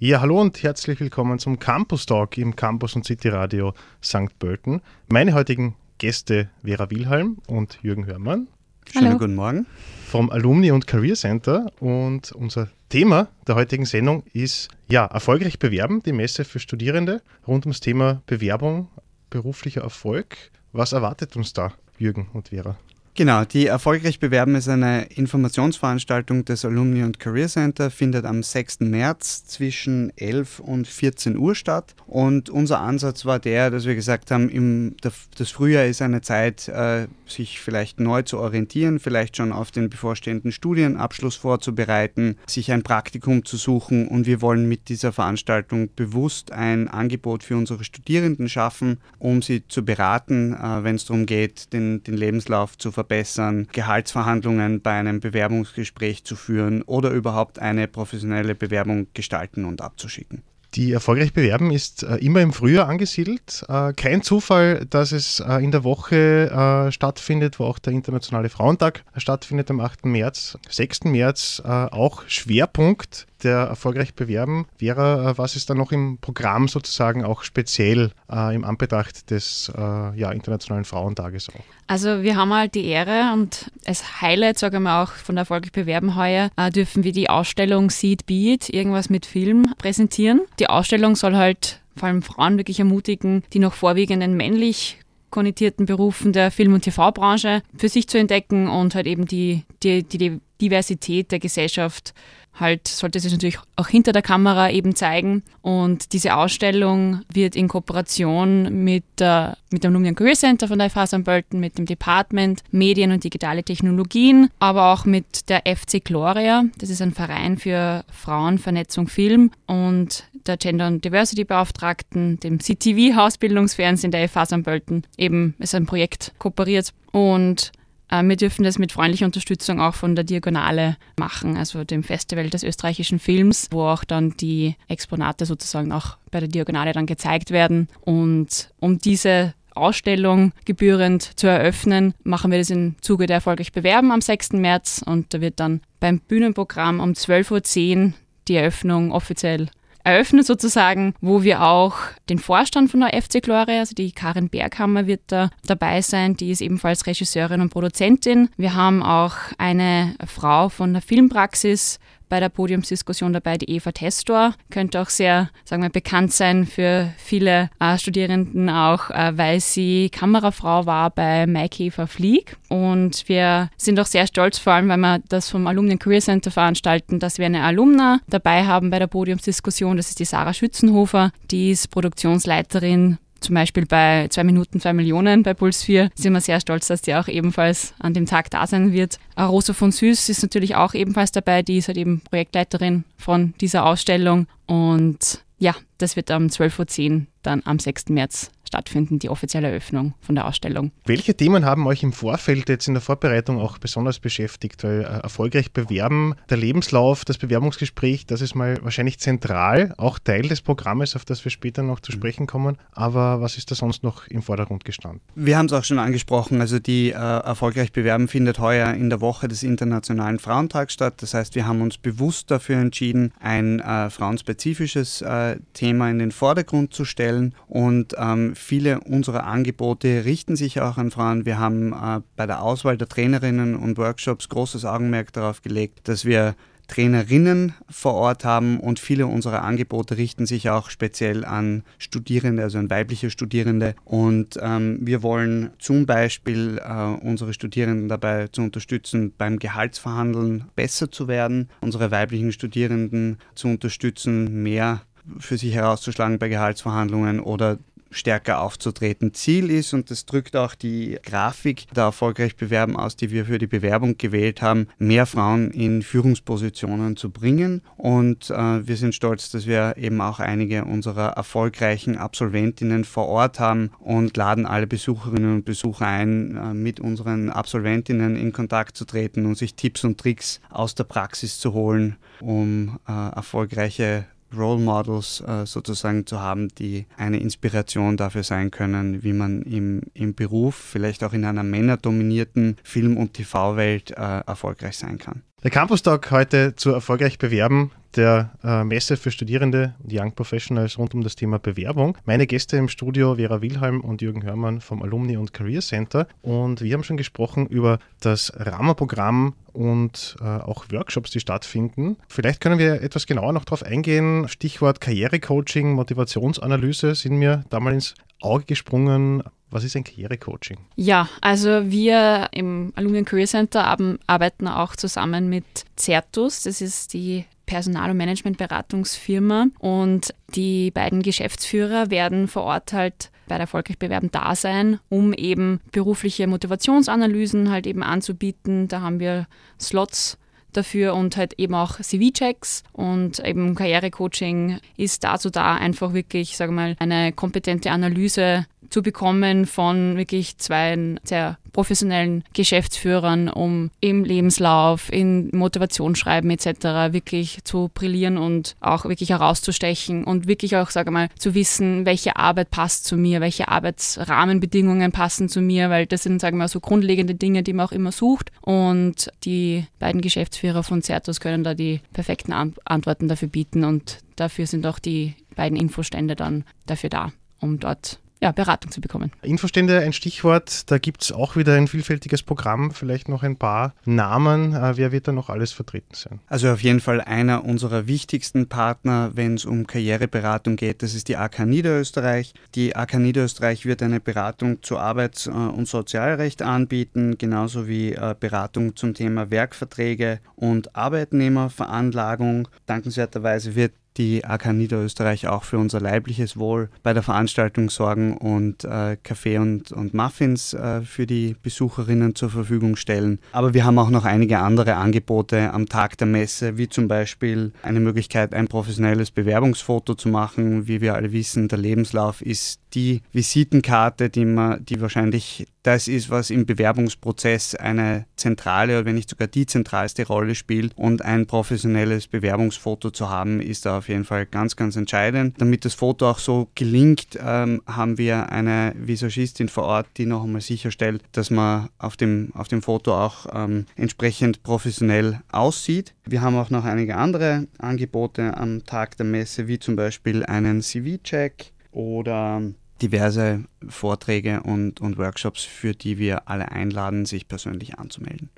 Ja, hallo und herzlich willkommen zum Campus Talk im Campus und City Radio St. Pölten. Meine heutigen Gäste Vera Wilhelm und Jürgen Hörmann. Schönen guten Morgen. Vom Alumni und Career Center und unser Thema der heutigen Sendung ist ja erfolgreich bewerben, die Messe für Studierende rund ums Thema Bewerbung, beruflicher Erfolg. Was erwartet uns da, Jürgen und Vera? Genau, die Erfolgreich bewerben ist eine Informationsveranstaltung des Alumni und Career Center, findet am 6. März zwischen 11 und 14 Uhr statt. Und unser Ansatz war der, dass wir gesagt haben, im, das Frühjahr ist eine Zeit, äh, sich vielleicht neu zu orientieren, vielleicht schon auf den bevorstehenden Studienabschluss vorzubereiten, sich ein Praktikum zu suchen. Und wir wollen mit dieser Veranstaltung bewusst ein Angebot für unsere Studierenden schaffen, um sie zu beraten, äh, wenn es darum geht, den, den Lebenslauf zu verbessern verbessern, Gehaltsverhandlungen bei einem Bewerbungsgespräch zu führen oder überhaupt eine professionelle Bewerbung gestalten und abzuschicken. Die erfolgreich bewerben ist äh, immer im Frühjahr angesiedelt. Äh, kein Zufall, dass es äh, in der Woche äh, stattfindet, wo auch der Internationale Frauentag stattfindet am 8. März, 6. März, äh, auch Schwerpunkt der erfolgreich bewerben. Vera, äh, was ist da noch im Programm sozusagen auch speziell äh, im Anbetracht des äh, ja, Internationalen Frauentages auch? Also wir haben halt die Ehre und als Highlight, sagen wir auch von der erfolgreich bewerben heuer, äh, dürfen wir die Ausstellung Seed Beat, irgendwas mit Film, präsentieren. Die Ausstellung soll halt vor allem Frauen wirklich ermutigen, die noch vorwiegend männlich konnotierten Berufen der Film- und TV-Branche für sich zu entdecken und halt eben die, die, die Diversität der Gesellschaft halt sollte sich natürlich auch hinter der Kamera eben zeigen. Und diese Ausstellung wird in Kooperation mit, der, mit dem Lumion Career Center von der FH St. Pölten, mit dem Department Medien und digitale Technologien, aber auch mit der FC Gloria. Das ist ein Verein für Frauenvernetzung Film und der Gender und Diversity Beauftragten, dem CTV Hausbildungsfernsehen der FH St. Pölten. Eben ist ein Projekt kooperiert und äh, wir dürfen das mit freundlicher Unterstützung auch von der Diagonale machen, also dem Festival des österreichischen Films, wo auch dann die Exponate sozusagen auch bei der Diagonale dann gezeigt werden. Und um diese Ausstellung gebührend zu eröffnen, machen wir das im Zuge der erfolgreich bewerben am 6. März und da wird dann beim Bühnenprogramm um 12.10 Uhr die Eröffnung offiziell eröffnet sozusagen, wo wir auch den Vorstand von der FC Gloria, also die Karin Berghammer wird da dabei sein, die ist ebenfalls Regisseurin und Produzentin. Wir haben auch eine Frau von der Filmpraxis bei der Podiumsdiskussion dabei, die Eva Testor. Könnte auch sehr, sagen wir, bekannt sein für viele äh, Studierenden auch, äh, weil sie Kamerafrau war bei Maikäfer Flieg. Und wir sind auch sehr stolz, vor allem, weil wir das vom Alumni Career Center veranstalten, dass wir eine Alumna dabei haben bei der Podiumsdiskussion. Das ist die Sarah Schützenhofer, die ist Produktionsleiterin zum Beispiel bei 2 Minuten 2 Millionen bei Puls 4 sind wir sehr stolz, dass die auch ebenfalls an dem Tag da sein wird. Rosa von Süß ist natürlich auch ebenfalls dabei, die ist halt eben Projektleiterin von dieser Ausstellung und ja, das wird am 12.10 Uhr dann am 6. März stattfinden, die offizielle Eröffnung von der Ausstellung. Welche Themen haben euch im Vorfeld jetzt in der Vorbereitung auch besonders beschäftigt? Weil äh, erfolgreich bewerben, der Lebenslauf, das Bewerbungsgespräch, das ist mal wahrscheinlich zentral, auch Teil des Programmes, auf das wir später noch zu sprechen kommen. Aber was ist da sonst noch im Vordergrund gestanden? Wir haben es auch schon angesprochen, also die äh, erfolgreich bewerben findet heuer in der Woche des Internationalen Frauentags statt. Das heißt, wir haben uns bewusst dafür entschieden, ein äh, frauenspezifisches äh, Thema in den Vordergrund zu stellen und ähm, viele unserer Angebote richten sich auch an Frauen. Wir haben äh, bei der Auswahl der Trainerinnen und Workshops großes Augenmerk darauf gelegt, dass wir Trainerinnen vor Ort haben und viele unserer Angebote richten sich auch speziell an Studierende, also an weibliche Studierende. Und ähm, wir wollen zum Beispiel äh, unsere Studierenden dabei zu unterstützen, beim Gehaltsverhandeln besser zu werden, unsere weiblichen Studierenden zu unterstützen, mehr für sich herauszuschlagen bei Gehaltsverhandlungen oder stärker aufzutreten. Ziel ist, und das drückt auch die Grafik der erfolgreich bewerben aus, die wir für die Bewerbung gewählt haben, mehr Frauen in Führungspositionen zu bringen. Und äh, wir sind stolz, dass wir eben auch einige unserer erfolgreichen Absolventinnen vor Ort haben und laden alle Besucherinnen und Besucher ein, äh, mit unseren Absolventinnen in Kontakt zu treten und sich Tipps und Tricks aus der Praxis zu holen, um äh, erfolgreiche Role Models äh, sozusagen zu haben, die eine Inspiration dafür sein können, wie man im, im Beruf, vielleicht auch in einer männerdominierten Film- und TV-Welt äh, erfolgreich sein kann. Der Campus Talk heute zu erfolgreich bewerben der äh, Messe für Studierende und Young Professionals rund um das Thema Bewerbung. Meine Gäste im Studio Vera Wilhelm und Jürgen Hörmann vom Alumni und Career Center und wir haben schon gesprochen über das Rahmenprogramm und äh, auch Workshops, die stattfinden. Vielleicht können wir etwas genauer noch darauf eingehen. Stichwort Karrierecoaching, Motivationsanalyse sind mir damals ins Auge gesprungen. Was ist ein Karrierecoaching? Ja, also wir im Alumni Career Center arbeiten auch zusammen mit Certus. Das ist die Personal- und Managementberatungsfirma und die beiden Geschäftsführer werden vor Ort halt bei der Erfolgreich Bewerben da sein, um eben berufliche Motivationsanalysen halt eben anzubieten. Da haben wir Slots dafür und halt eben auch CV-Checks und eben Karrierecoaching ist dazu da, einfach wirklich, sage mal, eine kompetente Analyse zu bekommen von wirklich zwei sehr professionellen Geschäftsführern, um im Lebenslauf, in Motivationsschreiben etc. wirklich zu brillieren und auch wirklich herauszustechen und wirklich auch, sage mal, zu wissen, welche Arbeit passt zu mir, welche Arbeitsrahmenbedingungen passen zu mir, weil das sind, sagen wir mal, so grundlegende Dinge, die man auch immer sucht. Und die beiden Geschäftsführer von Certus können da die perfekten Antworten dafür bieten und dafür sind auch die beiden Infostände dann dafür da, um dort ja, Beratung zu bekommen. Infostände, ein Stichwort, da gibt es auch wieder ein vielfältiges Programm, vielleicht noch ein paar Namen. Äh, wer wird da noch alles vertreten sein? Also auf jeden Fall einer unserer wichtigsten Partner, wenn es um Karriereberatung geht, das ist die AK Niederösterreich. Die AK Niederösterreich wird eine Beratung zu Arbeits- äh, und Sozialrecht anbieten, genauso wie äh, Beratung zum Thema Werkverträge und Arbeitnehmerveranlagung. Dankenswerterweise wird die AK Niederösterreich auch für unser leibliches Wohl bei der Veranstaltung sorgen und äh, Kaffee und, und Muffins äh, für die Besucherinnen zur Verfügung stellen. Aber wir haben auch noch einige andere Angebote am Tag der Messe, wie zum Beispiel eine Möglichkeit, ein professionelles Bewerbungsfoto zu machen. Wie wir alle wissen, der Lebenslauf ist die Visitenkarte, die, man, die wahrscheinlich das ist, was im Bewerbungsprozess eine zentrale oder wenn nicht sogar die zentralste Rolle spielt. Und ein professionelles Bewerbungsfoto zu haben, ist da auf jeden Fall ganz, ganz entscheidend. Damit das Foto auch so gelingt, ähm, haben wir eine Visagistin vor Ort, die noch einmal sicherstellt, dass man auf dem, auf dem Foto auch ähm, entsprechend professionell aussieht. Wir haben auch noch einige andere Angebote am Tag der Messe, wie zum Beispiel einen CV-Check oder diverse Vorträge und, und Workshops, für die wir alle einladen, sich persönlich anzumelden.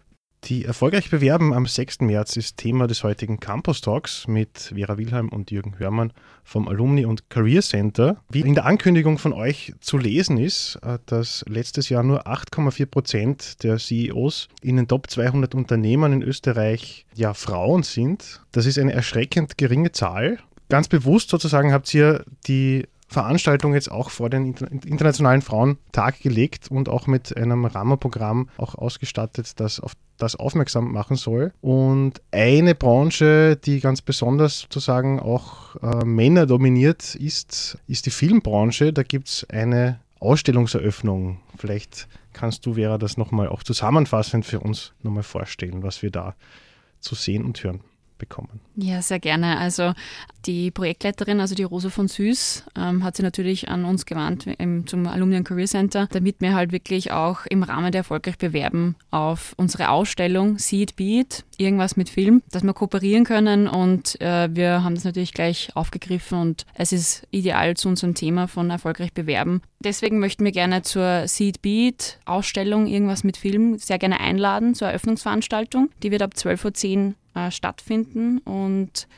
Die erfolgreich bewerben am 6. März ist Thema des heutigen Campus Talks mit Vera Wilhelm und Jürgen Hörmann vom Alumni und Career Center. Wie in der Ankündigung von euch zu lesen ist, äh, dass letztes Jahr nur 8,4 Prozent der CEOs in den Top 200 Unternehmen in Österreich ja Frauen sind. Das ist eine erschreckend geringe Zahl. Ganz bewusst sozusagen habt ihr die Veranstaltung jetzt auch vor den Internationalen Frauentag gelegt und auch mit einem Rahmenprogramm auch ausgestattet, das auf das aufmerksam machen soll. Und eine Branche, die ganz besonders sozusagen auch äh, Männer dominiert ist, ist die Filmbranche. Da gibt es eine Ausstellungseröffnung. Vielleicht kannst du, Vera, das nochmal auch zusammenfassend für uns nochmal vorstellen, was wir da zu sehen und hören bekommen. Ja, sehr gerne. Also die Projektleiterin, also die Rosa von Süß, ähm, hat sich natürlich an uns gewandt im, zum Alumni Career Center, damit wir halt wirklich auch im Rahmen der erfolgreich bewerben auf unsere Ausstellung Seed Beat, irgendwas mit Film, dass wir kooperieren können und äh, wir haben das natürlich gleich aufgegriffen und es ist ideal zu unserem Thema von erfolgreich bewerben. Deswegen möchten wir gerne zur Seed Beat Ausstellung irgendwas mit Film sehr gerne einladen zur Eröffnungsveranstaltung. Die wird ab 12.10 Uhr äh, stattfinden und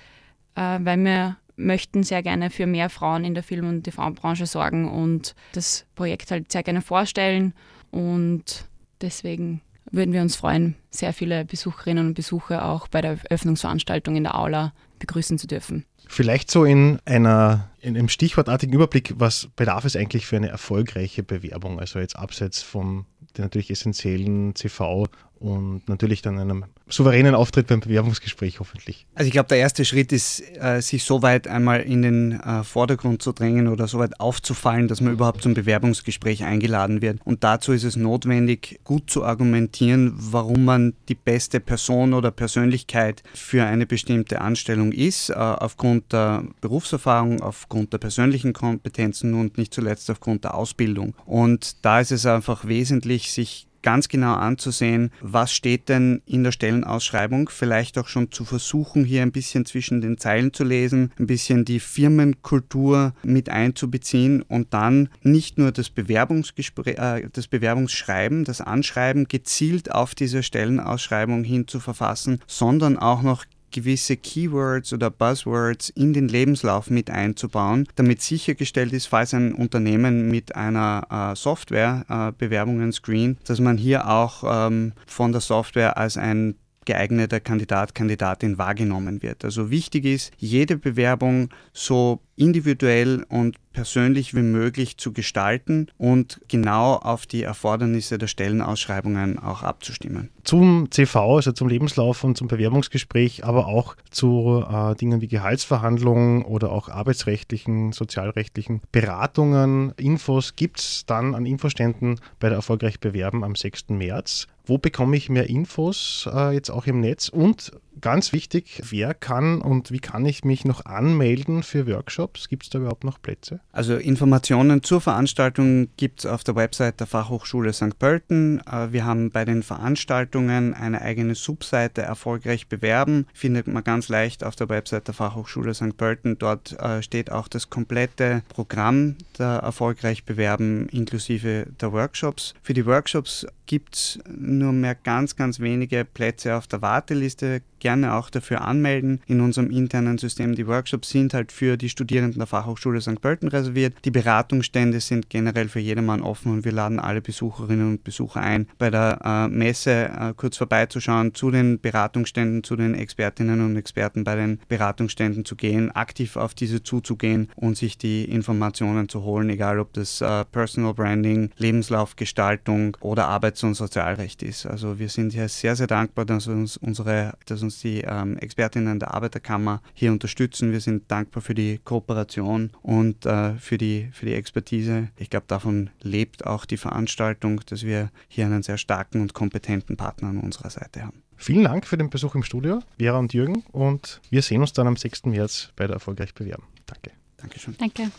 äh, weil wir möchten sehr gerne für mehr Frauen in der Film- und TV-Branche sorgen und das Projekt halt sehr gerne vorstellen und deswegen würden wir uns freuen, sehr viele Besucherinnen und Besucher auch bei der Öffnungsveranstaltung in der Aula begrüßen zu dürfen. Vielleicht so in einer in einem stichwortartigen Überblick, was bedarf es eigentlich für eine erfolgreiche Bewerbung? Also jetzt abseits vom natürlich essentiellen CV und natürlich dann einem souveränen Auftritt beim Bewerbungsgespräch hoffentlich. Also ich glaube, der erste Schritt ist, äh, sich so weit einmal in den äh, Vordergrund zu drängen oder so weit aufzufallen, dass man überhaupt zum Bewerbungsgespräch eingeladen wird. Und dazu ist es notwendig, gut zu argumentieren, warum man die beste Person oder Persönlichkeit für eine bestimmte Anstellung ist, äh, aufgrund der Berufserfahrung, aufgrund der persönlichen Kompetenzen und nicht zuletzt aufgrund der Ausbildung. Und da ist es einfach wesentlich, sich ganz genau anzusehen, was steht denn in der Stellenausschreibung, vielleicht auch schon zu versuchen, hier ein bisschen zwischen den Zeilen zu lesen, ein bisschen die Firmenkultur mit einzubeziehen und dann nicht nur das, Bewerbungsgespräch, äh, das Bewerbungsschreiben, das Anschreiben gezielt auf diese Stellenausschreibung hin zu verfassen, sondern auch noch gewisse Keywords oder Buzzwords in den Lebenslauf mit einzubauen, damit sichergestellt ist, falls ein Unternehmen mit einer äh, Software äh, Bewerbungen screent, dass man hier auch ähm, von der Software als ein geeigneter Kandidat, Kandidatin wahrgenommen wird. Also wichtig ist, jede Bewerbung so individuell und persönlich wie möglich zu gestalten und genau auf die Erfordernisse der Stellenausschreibungen auch abzustimmen. Zum CV, also zum Lebenslauf und zum Bewerbungsgespräch, aber auch zu äh, Dingen wie Gehaltsverhandlungen oder auch arbeitsrechtlichen, sozialrechtlichen Beratungen. Infos gibt es dann an Infoständen bei der Erfolgreich Bewerben am 6. März. Wo bekomme ich mehr Infos äh, jetzt auch im Netz? Und ganz wichtig, wer kann und wie kann ich mich noch anmelden für Workshops? Gibt es da überhaupt noch Plätze? Also Informationen zur Veranstaltung gibt es auf der Website der Fachhochschule St. Pölten. Äh, wir haben bei den Veranstaltungen eine eigene Subseite erfolgreich bewerben. Findet man ganz leicht auf der Website der Fachhochschule St. Pölten. Dort äh, steht auch das komplette Programm der erfolgreich bewerben inklusive der Workshops. Für die Workshops gibt es nur mehr ganz, ganz wenige Plätze auf der Warteliste. Gerne auch dafür anmelden in unserem internen System. Die Workshops sind halt für die Studierenden der Fachhochschule St. Pölten reserviert. Die Beratungsstände sind generell für jedermann offen und wir laden alle Besucherinnen und Besucher ein, bei der äh, Messe äh, kurz vorbeizuschauen, zu den Beratungsständen, zu den Expertinnen und Experten bei den Beratungsständen zu gehen, aktiv auf diese zuzugehen und sich die Informationen zu holen, egal ob das äh, Personal Branding, Lebenslaufgestaltung oder Arbeits- und Sozialrecht ist. Also wir sind hier sehr, sehr dankbar, dass uns unsere, dass uns die ähm, Expertinnen der Arbeiterkammer hier unterstützen. Wir sind dankbar für die Kooperation und äh, für, die, für die Expertise. Ich glaube, davon lebt auch die Veranstaltung, dass wir hier einen sehr starken und kompetenten Partner an unserer Seite haben. Vielen Dank für den Besuch im Studio, Vera und Jürgen, und wir sehen uns dann am 6. März bei der Erfolgreich Bewerben. Danke. Dankeschön. Danke.